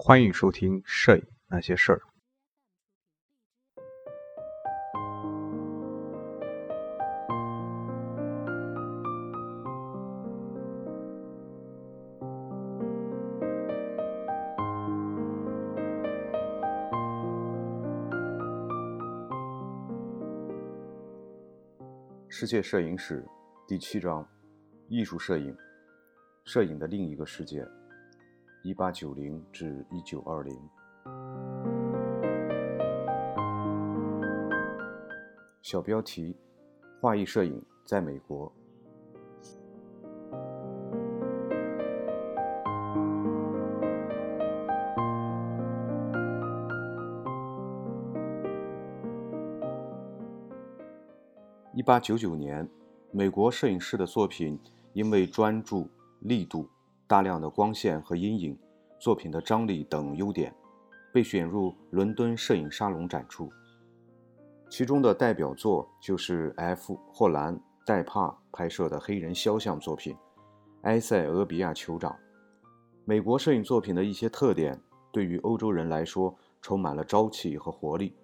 欢迎收听《摄影那些事儿》。世界摄影史第七章：艺术摄影，摄影的另一个世界。一八九零至一九二零。小标题：画意摄影在美国。一八九九年，美国摄影师的作品因为专注、力度。大量的光线和阴影，作品的张力等优点，被选入伦敦摄影沙龙展出。其中的代表作就是 F. 霍兰·戴帕拍摄的黑人肖像作品《埃塞俄比亚酋长》。美国摄影作品的一些特点，对于欧洲人来说充满了朝气和活力。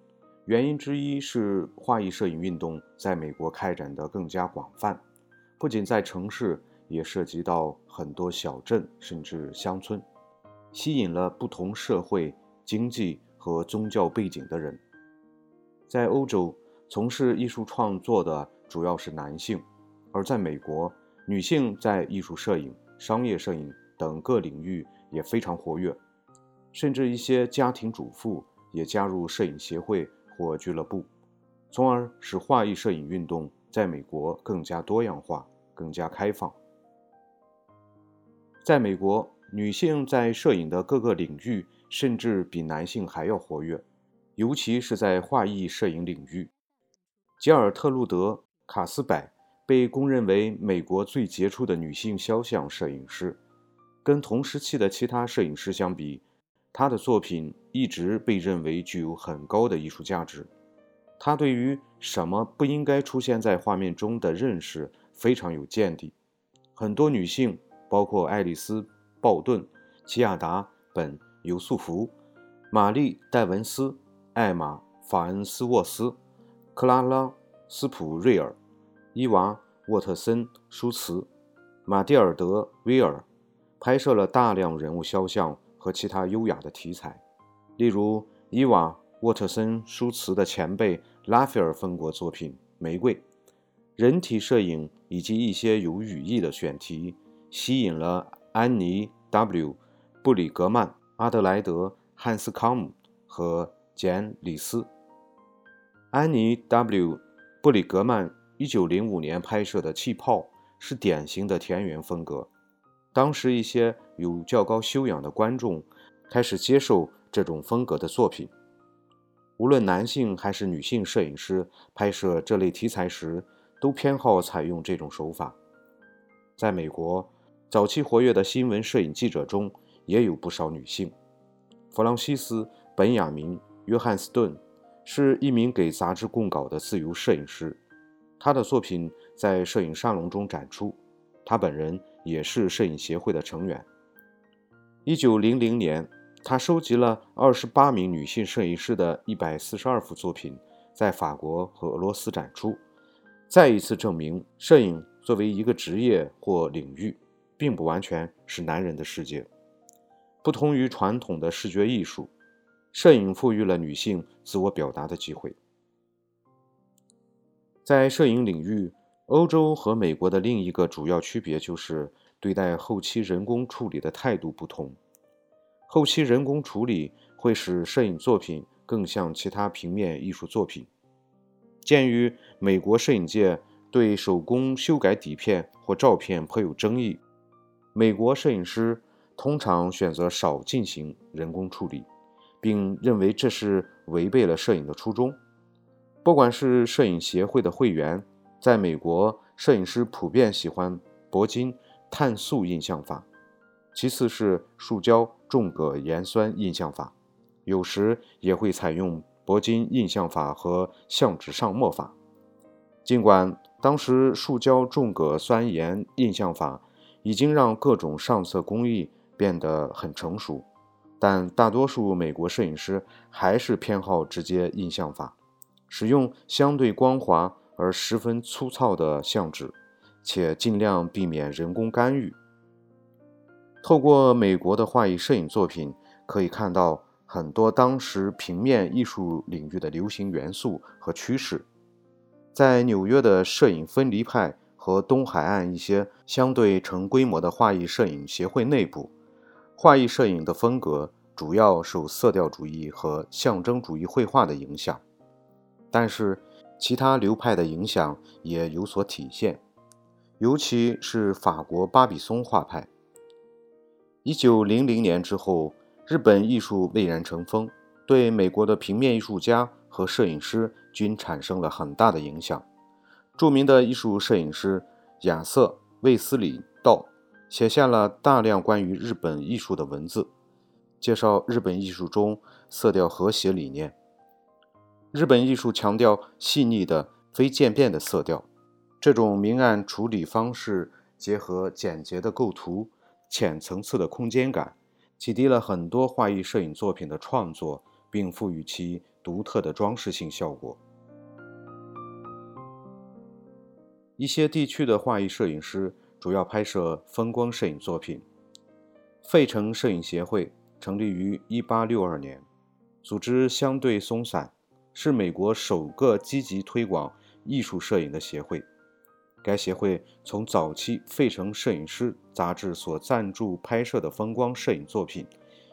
原因之一是画意摄影运动在美国开展的更加广泛，不仅在城市。也涉及到很多小镇甚至乡村，吸引了不同社会、经济和宗教背景的人。在欧洲，从事艺术创作的主要是男性；而在美国，女性在艺术摄影、商业摄影等各领域也非常活跃，甚至一些家庭主妇也加入摄影协会或俱乐部，从而使画意摄影运动在美国更加多样化、更加开放。在美国，女性在摄影的各个领域甚至比男性还要活跃，尤其是在画意摄影领域。吉尔特路德·卡斯柏被公认为美国最杰出的女性肖像摄影师。跟同时期的其他摄影师相比，她的作品一直被认为具有很高的艺术价值。她对于什么不应该出现在画面中的认识非常有见地。很多女性。包括爱丽丝·鲍顿、齐亚达·本·尤素福、玛丽·戴文斯、艾玛·法恩斯沃斯、克拉拉·斯普瑞尔、伊娃·沃特森·舒茨、马蒂尔德·威尔，拍摄了大量人物肖像和其他优雅的题材，例如伊娃·沃特森·舒茨的前辈拉斐尔风格作品《玫瑰》，人体摄影以及一些有语义的选题。吸引了安妮 ·W· 布里格曼、阿德莱德·汉斯康姆和简·里斯。安妮 ·W· 布里格曼1905年拍摄的《气泡》是典型的田园风格。当时一些有较高修养的观众开始接受这种风格的作品。无论男性还是女性摄影师拍摄这类题材时，都偏好采用这种手法。在美国。早期活跃的新闻摄影记者中也有不少女性。弗朗西斯·本雅明·约翰斯顿是一名给杂志供稿的自由摄影师，他的作品在摄影沙龙中展出。他本人也是摄影协会的成员。1900年，他收集了28名女性摄影师的142幅作品，在法国和俄罗斯展出，再一次证明摄影作为一个职业或领域。并不完全是男人的世界。不同于传统的视觉艺术，摄影赋予了女性自我表达的机会。在摄影领域，欧洲和美国的另一个主要区别就是对待后期人工处理的态度不同。后期人工处理会使摄影作品更像其他平面艺术作品。鉴于美国摄影界对手工修改底片或照片颇有争议。美国摄影师通常选择少进行人工处理，并认为这是违背了摄影的初衷。不管是摄影协会的会员，在美国，摄影师普遍喜欢铂金碳素印象法，其次是树胶重铬盐酸印象法，有时也会采用铂金印象法和相纸上墨法。尽管当时树胶重铬酸盐印象法。已经让各种上色工艺变得很成熟，但大多数美国摄影师还是偏好直接印象法，使用相对光滑而十分粗糙的相纸，且尽量避免人工干预。透过美国的画意摄影作品，可以看到很多当时平面艺术领域的流行元素和趋势。在纽约的摄影分离派和东海岸一些相对成规模的画意摄影协会内部。画意摄影的风格主要受色调主义和象征主义绘画的影响，但是其他流派的影响也有所体现，尤其是法国巴比松画派。一九零零年之后，日本艺术蔚然成风，对美国的平面艺术家和摄影师均产生了很大的影响。著名的艺术摄影师亚瑟·卫斯理·道。写下了大量关于日本艺术的文字，介绍日本艺术中色调和谐理念。日本艺术强调细腻的、非渐变的色调，这种明暗处理方式结合简洁的构图、浅层次的空间感，启迪了很多画意摄影作品的创作，并赋予其独特的装饰性效果。一些地区的画意摄影师。主要拍摄风光摄影作品。费城摄影协会成立于1862年，组织相对松散，是美国首个积极推广艺术摄影的协会。该协会从早期《费城摄影师》杂志所赞助拍摄的风光摄影作品，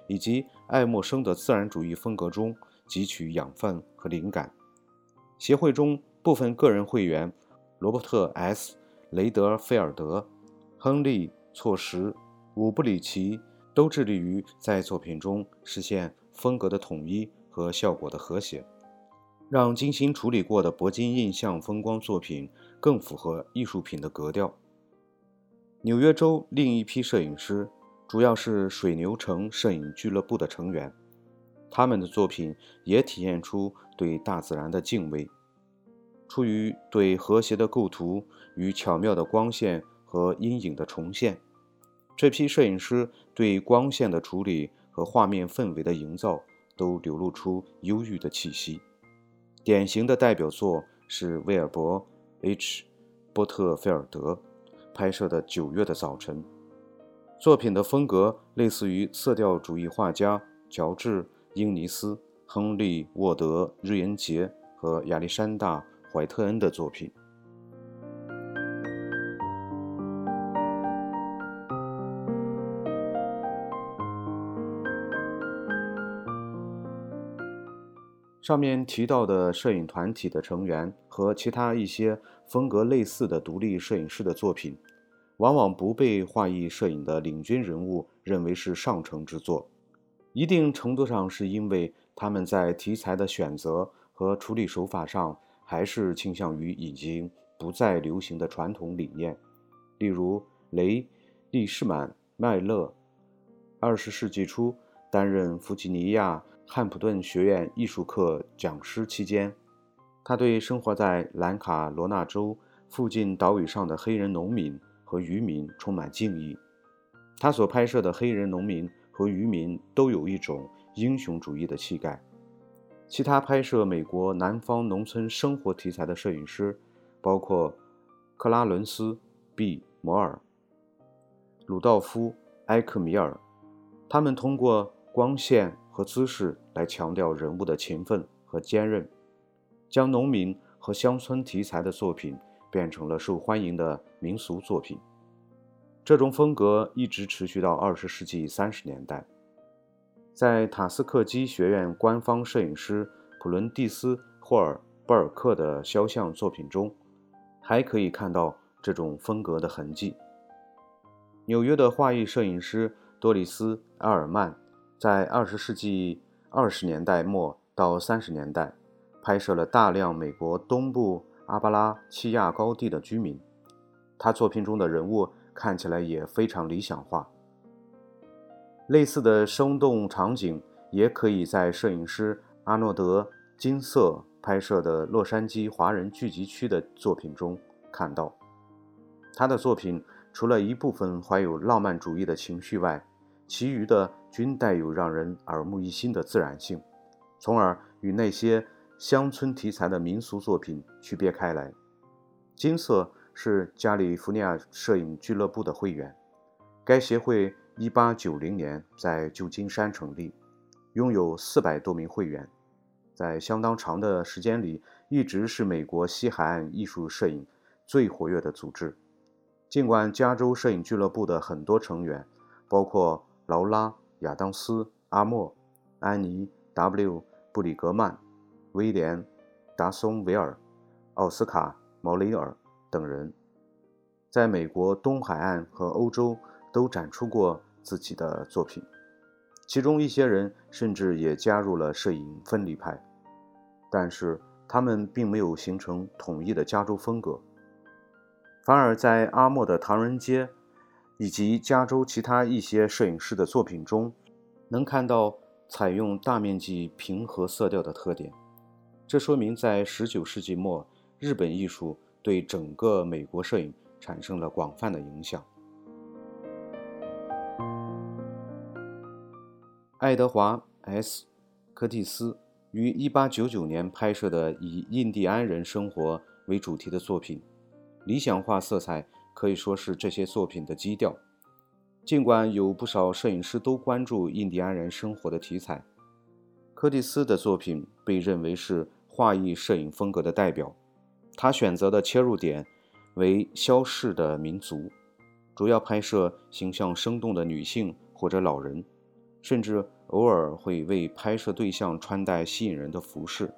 以及爱默生的自然主义风格中汲取养分和灵感。协会中部分个人会员，罗伯特 ·S. 雷德菲尔德。亨利·措什、伍布里奇都致力于在作品中实现风格的统一和效果的和谐，让精心处理过的铂金印象风光作品更符合艺术品的格调。纽约州另一批摄影师主要是水牛城摄影俱乐部的成员，他们的作品也体现出对大自然的敬畏。出于对和谐的构图与巧妙的光线。和阴影的重现，这批摄影师对光线的处理和画面氛围的营造都流露出忧郁的气息。典型的代表作是威尔伯 ·H· 波特菲尔德拍摄的《九月的早晨》，作品的风格类似于色调主义画家乔治·英尼斯、亨利·沃德·瑞恩杰和亚历山大·怀特恩的作品。上面提到的摄影团体的成员和其他一些风格类似的独立摄影师的作品，往往不被画意摄影的领军人物认为是上乘之作。一定程度上是因为他们在题材的选择和处理手法上，还是倾向于已经不再流行的传统理念。例如，雷·利士满麦勒，二十世纪初担任弗吉尼亚。汉普顿学院艺术课讲师期间，他对生活在兰卡罗纳州附近岛屿上的黑人农民和渔民充满敬意。他所拍摄的黑人农民和渔民都有一种英雄主义的气概。其他拍摄美国南方农村生活题材的摄影师包括克拉伦斯·毕摩尔、鲁道夫·埃克米尔，他们通过光线。和姿势来强调人物的勤奋和坚韧，将农民和乡村题材的作品变成了受欢迎的民俗作品。这种风格一直持续到二十世纪三十年代。在塔斯克基学院官方摄影师普伦蒂斯·霍尔布尔克的肖像作品中，还可以看到这种风格的痕迹。纽约的画意摄影师多里斯·埃尔曼。在二十世纪二十年代末到三十年代，拍摄了大量美国东部阿巴拉契亚高地的居民。他作品中的人物看起来也非常理想化。类似的生动场景也可以在摄影师阿诺德·金色拍摄的洛杉矶华人聚集区的作品中看到。他的作品除了一部分怀有浪漫主义的情绪外，其余的均带有让人耳目一新的自然性，从而与那些乡村题材的民俗作品区别开来。金色是加利福尼亚摄影俱乐部的会员，该协会1890年在旧金山成立，拥有400多名会员，在相当长的时间里一直是美国西海岸艺术摄影最活跃的组织。尽管加州摄影俱乐部的很多成员，包括劳拉、亚当斯、阿莫、安妮、W、布里格曼、威廉、达松维尔、奥斯卡、毛雷尔等人，在美国东海岸和欧洲都展出过自己的作品，其中一些人甚至也加入了摄影分离派，但是他们并没有形成统一的加州风格。反而在阿莫的《唐人街》以及加州其他一些摄影师的作品中，能看到采用大面积平和色调的特点。这说明在19世纪末，日本艺术对整个美国摄影产生了广泛的影响。爱德华 ·S· 柯蒂斯于1899年拍摄的以印第安人生活为主题的作品。理想化色彩可以说是这些作品的基调。尽管有不少摄影师都关注印第安人生活的题材，柯蒂斯的作品被认为是画意摄影风格的代表。他选择的切入点为消逝的民族，主要拍摄形象生动的女性或者老人，甚至偶尔会为拍摄对象穿戴吸引人的服饰。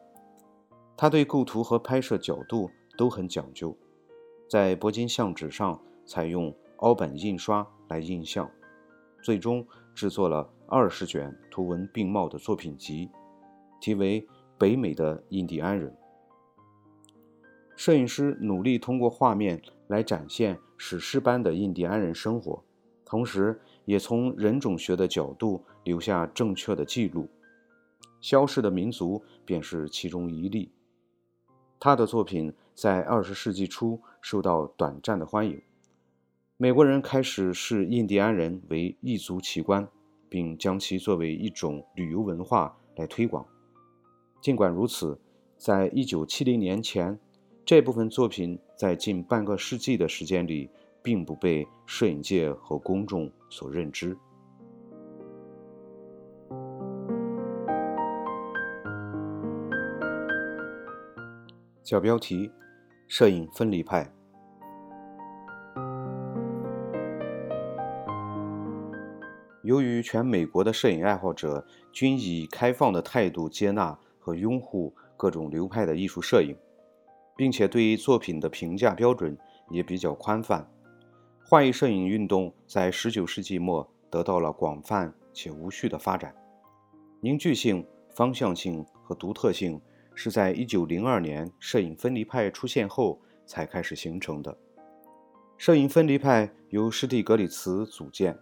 他对构图和拍摄角度都很讲究。在铂金相纸上采用凹版印刷来印象，最终制作了二十卷图文并茂的作品集，题为《北美的印第安人》。摄影师努力通过画面来展现史诗般的印第安人生活，同时也从人种学的角度留下正确的记录。消逝的民族便是其中一例。他的作品在二十世纪初受到短暂的欢迎，美国人开始视印第安人为异族奇观，并将其作为一种旅游文化来推广。尽管如此，在一九七零年前，这部分作品在近半个世纪的时间里，并不被摄影界和公众所认知。小标题：摄影分离派。由于全美国的摄影爱好者均以开放的态度接纳和拥护各种流派的艺术摄影，并且对于作品的评价标准也比较宽泛，画意摄影运动在19世纪末得到了广泛且无序的发展。凝聚性、方向性和独特性。是在1902年摄影分离派出现后才开始形成的。摄影分离派由施蒂格里茨组建，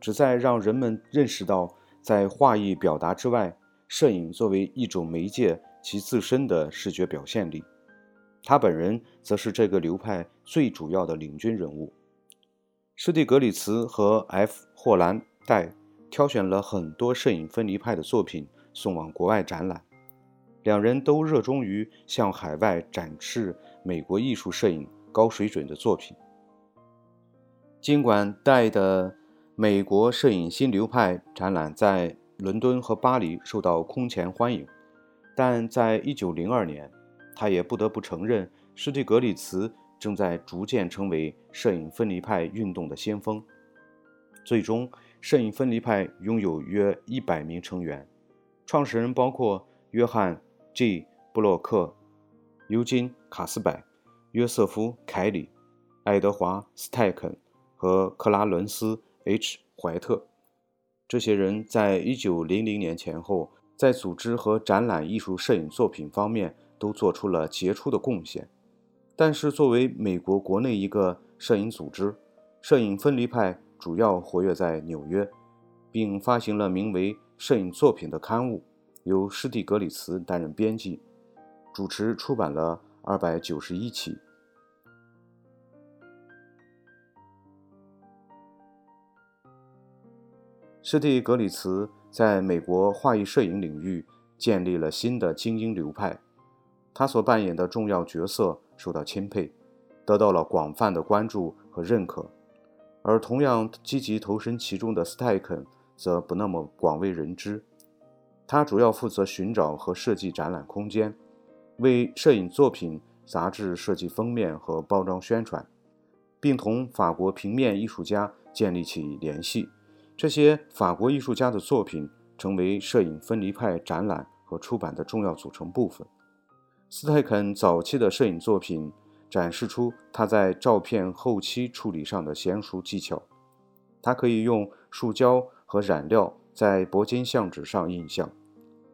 旨在让人们认识到，在画意表达之外，摄影作为一种媒介其自身的视觉表现力。他本人则是这个流派最主要的领军人物。施蒂格里茨和 F. 霍兰戴挑选了很多摄影分离派的作品送往国外展览。两人都热衷于向海外展示美国艺术摄影高水准的作品。尽管戴的美国摄影新流派展览在伦敦和巴黎受到空前欢迎，但在1902年，他也不得不承认，施蒂格里茨正在逐渐成为摄影分离派运动的先锋。最终，摄影分离派拥有约100名成员，创始人包括约翰。G. 布洛克、尤金·卡斯柏、约瑟夫·凯里、爱德华·斯泰肯和克拉伦斯 ·H. 怀特，这些人在1900年前后，在组织和展览艺术摄影作品方面都做出了杰出的贡献。但是，作为美国国内一个摄影组织，摄影分离派主要活跃在纽约，并发行了名为《摄影作品》的刊物。由施蒂格里茨担任编辑，主持出版了二百九十一期。施蒂格里茨在美国画意摄影领域建立了新的精英流派，他所扮演的重要角色受到钦佩，得到了广泛的关注和认可。而同样积极投身其中的斯泰肯则不那么广为人知。他主要负责寻找和设计展览空间，为摄影作品杂志设计封面和包装宣传，并同法国平面艺术家建立起联系。这些法国艺术家的作品成为摄影分离派展览和出版的重要组成部分。斯泰肯早期的摄影作品展示出他在照片后期处理上的娴熟技巧。他可以用树胶和染料在铂金相纸上印象，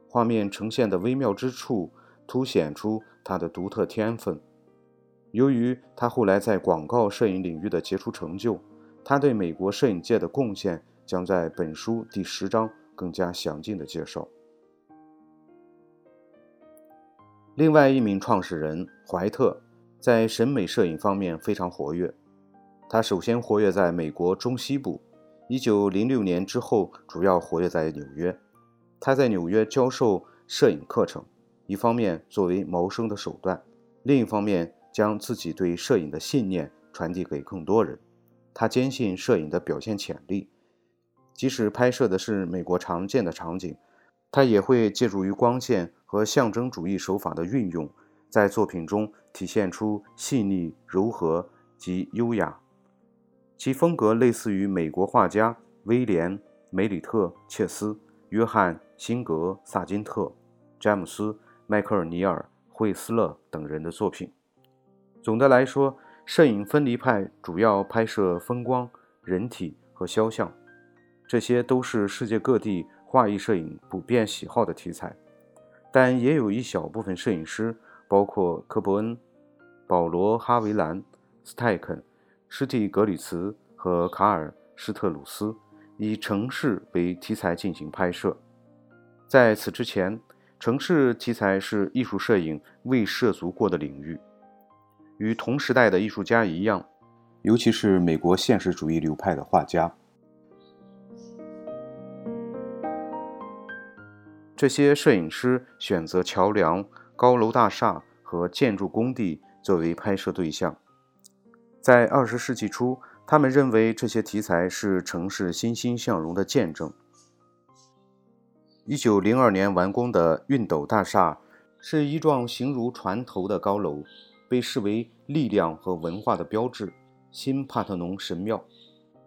画面呈现的微妙之处凸显出他的独特天分。由于他后来在广告摄影领域的杰出成就，他对美国摄影界的贡献。将在本书第十章更加详尽的介绍。另外一名创始人怀特在审美摄影方面非常活跃。他首先活跃在美国中西部，1906年之后主要活跃在纽约。他在纽约教授摄影课程，一方面作为谋生的手段，另一方面将自己对摄影的信念传递给更多人。他坚信摄影的表现潜力。即使拍摄的是美国常见的场景，他也会借助于光线和象征主义手法的运用，在作品中体现出细腻、柔和及优雅。其风格类似于美国画家威廉·梅里特·切斯、约翰·辛格·萨金特、詹姆斯·迈克尔尼尔·惠斯勒等人的作品。总的来说，摄影分离派主要拍摄风光、人体和肖像。这些都是世界各地画意摄影普遍喜好的题材，但也有一小部分摄影师，包括科伯恩、保罗·哈维兰、斯泰肯、施蒂格里茨和卡尔·施特鲁斯，以城市为题材进行拍摄。在此之前，城市题材是艺术摄影未涉足过的领域。与同时代的艺术家一样，尤其是美国现实主义流派的画家。这些摄影师选择桥梁、高楼大厦和建筑工地作为拍摄对象。在二十世纪初，他们认为这些题材是城市欣欣向荣的见证。一九零二年完工的熨斗大厦是一幢形如船头的高楼，被视为力量和文化的标志——新帕特农神庙。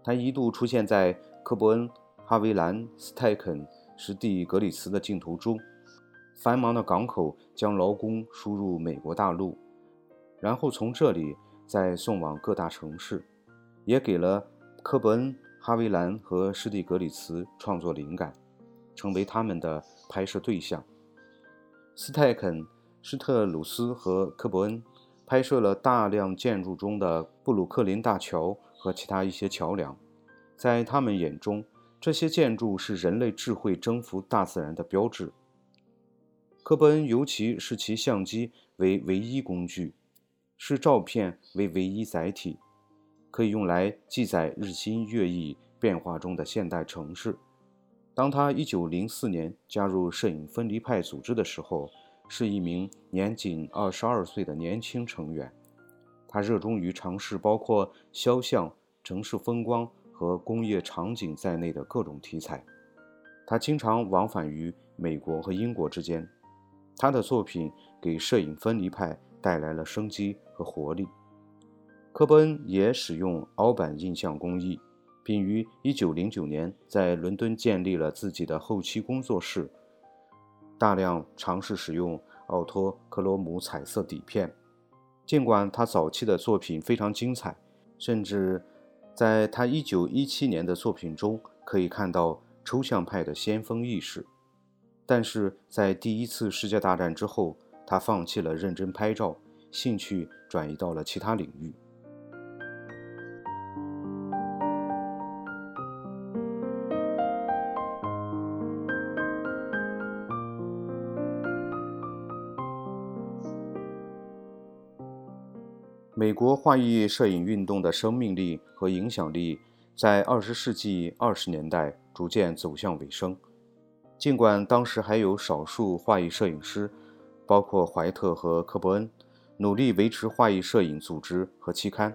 它一度出现在科伯恩、哈维兰、斯泰肯。史蒂格里茨的镜头中，繁忙的港口将劳工输入美国大陆，然后从这里再送往各大城市，也给了科伯恩、哈维兰和施蒂格里茨创作灵感，成为他们的拍摄对象。斯泰肯、施特鲁斯和科伯恩拍摄了大量建筑中的布鲁克林大桥和其他一些桥梁，在他们眼中。这些建筑是人类智慧征服大自然的标志。科伯恩尤其视其相机为唯一工具，视照片为唯一载体，可以用来记载日新月异变化中的现代城市。当他1904年加入摄影分离派组织的时候，是一名年仅22岁的年轻成员。他热衷于尝试包括肖像、城市风光。和工业场景在内的各种题材，他经常往返于美国和英国之间。他的作品给摄影分离派带来了生机和活力。科伯恩也使用凹版印象工艺，并于1909年在伦敦建立了自己的后期工作室，大量尝试使用奥托克罗姆彩色底片。尽管他早期的作品非常精彩，甚至。在他1917年的作品中，可以看到抽象派的先锋意识，但是在第一次世界大战之后，他放弃了认真拍照，兴趣转移到了其他领域。美国画意摄影运动的生命力和影响力在二十世纪二十年代逐渐走向尾声。尽管当时还有少数画意摄影师，包括怀特和科伯恩，努力维持画意摄影组织和期刊，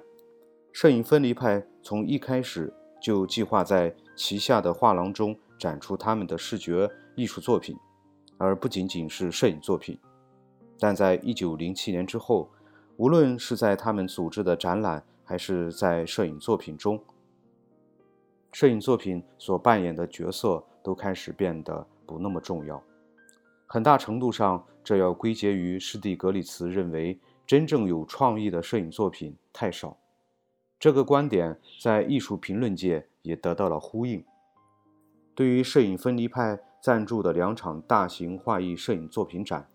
摄影分离派从一开始就计划在旗下的画廊中展出他们的视觉艺术作品，而不仅仅是摄影作品。但在一九零七年之后，无论是在他们组织的展览，还是在摄影作品中，摄影作品所扮演的角色都开始变得不那么重要。很大程度上，这要归结于施蒂格里茨认为真正有创意的摄影作品太少。这个观点在艺术评论界也得到了呼应。对于摄影分离派赞助的两场大型画意摄影作品展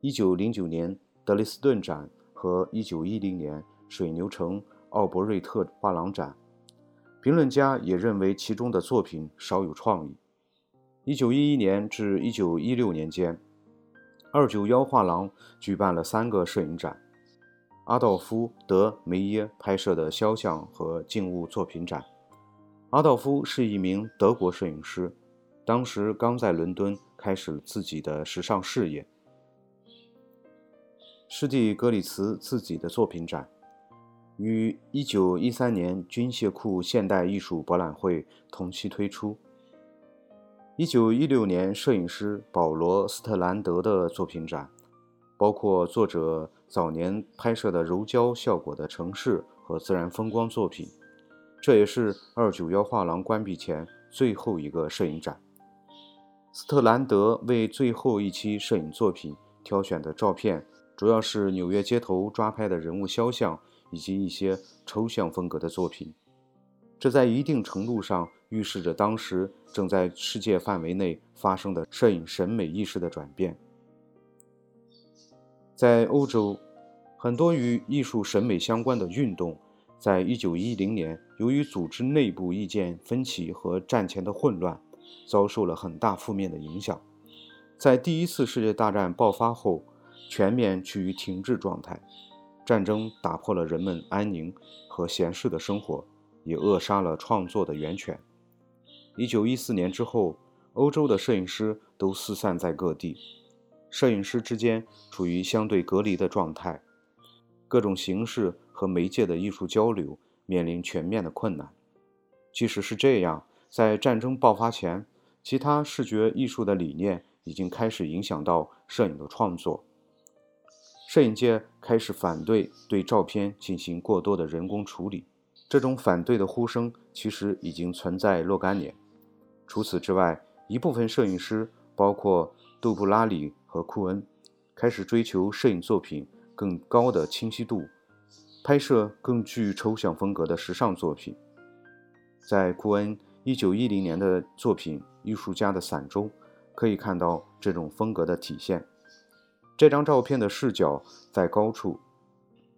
，1909年德累斯顿展和1910年。水牛城奥伯瑞特画廊展，评论家也认为其中的作品少有创意。一九一一年至一九一六年间，二九幺画廊举办了三个摄影展：阿道夫·德梅耶拍摄的肖像和静物作品展。阿道夫是一名德国摄影师，当时刚在伦敦开始自己的时尚事业。施蒂格里茨自己的作品展。于1913年军械库现代艺术博览会同期推出。1916年，摄影师保罗·斯特兰德的作品展，包括作者早年拍摄的柔焦效果的城市和自然风光作品。这也是291画廊关闭前最后一个摄影展。斯特兰德为最后一期摄影作品挑选的照片，主要是纽约街头抓拍的人物肖像。以及一些抽象风格的作品，这在一定程度上预示着当时正在世界范围内发生的摄影审美意识的转变。在欧洲，很多与艺术审美相关的运动，在1910年由于组织内部意见分歧和战前的混乱，遭受了很大负面的影响。在第一次世界大战爆发后，全面趋于停滞状态。战争打破了人们安宁和闲适的生活，也扼杀了创作的源泉。一九一四年之后，欧洲的摄影师都四散在各地，摄影师之间处于相对隔离的状态，各种形式和媒介的艺术交流面临全面的困难。即使是这样，在战争爆发前，其他视觉艺术的理念已经开始影响到摄影的创作。摄影界开始反对对照片进行过多的人工处理，这种反对的呼声其实已经存在若干年。除此之外，一部分摄影师，包括杜布拉里和库恩，开始追求摄影作品更高的清晰度，拍摄更具抽象风格的时尚作品。在库恩1910年的作品《艺术家的伞》中，可以看到这种风格的体现。这张照片的视角在高处，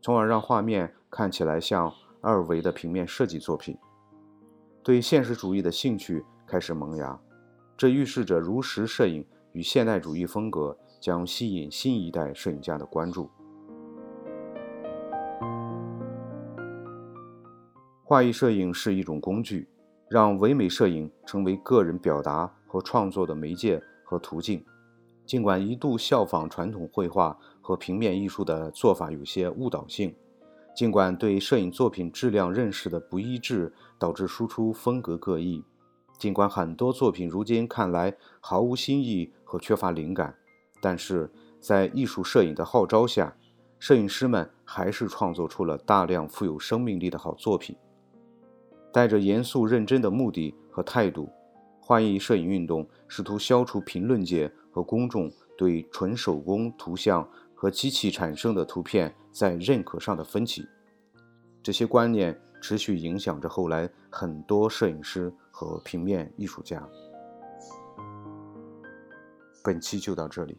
从而让画面看起来像二维的平面设计作品。对现实主义的兴趣开始萌芽，这预示着如实摄影与现代主义风格将吸引新一代摄影家的关注。画意摄影是一种工具，让唯美摄影成为个人表达和创作的媒介和途径。尽管一度效仿传统绘画和平面艺术的做法有些误导性，尽管对摄影作品质量认识的不一致导致输出风格各异，尽管很多作品如今看来毫无新意和缺乏灵感，但是在艺术摄影的号召下，摄影师们还是创作出了大量富有生命力的好作品。带着严肃认真的目的和态度，画意摄影运动试图消除评论界。和公众对纯手工图像和机器产生的图片在认可上的分歧，这些观念持续影响着后来很多摄影师和平面艺术家。本期就到这里。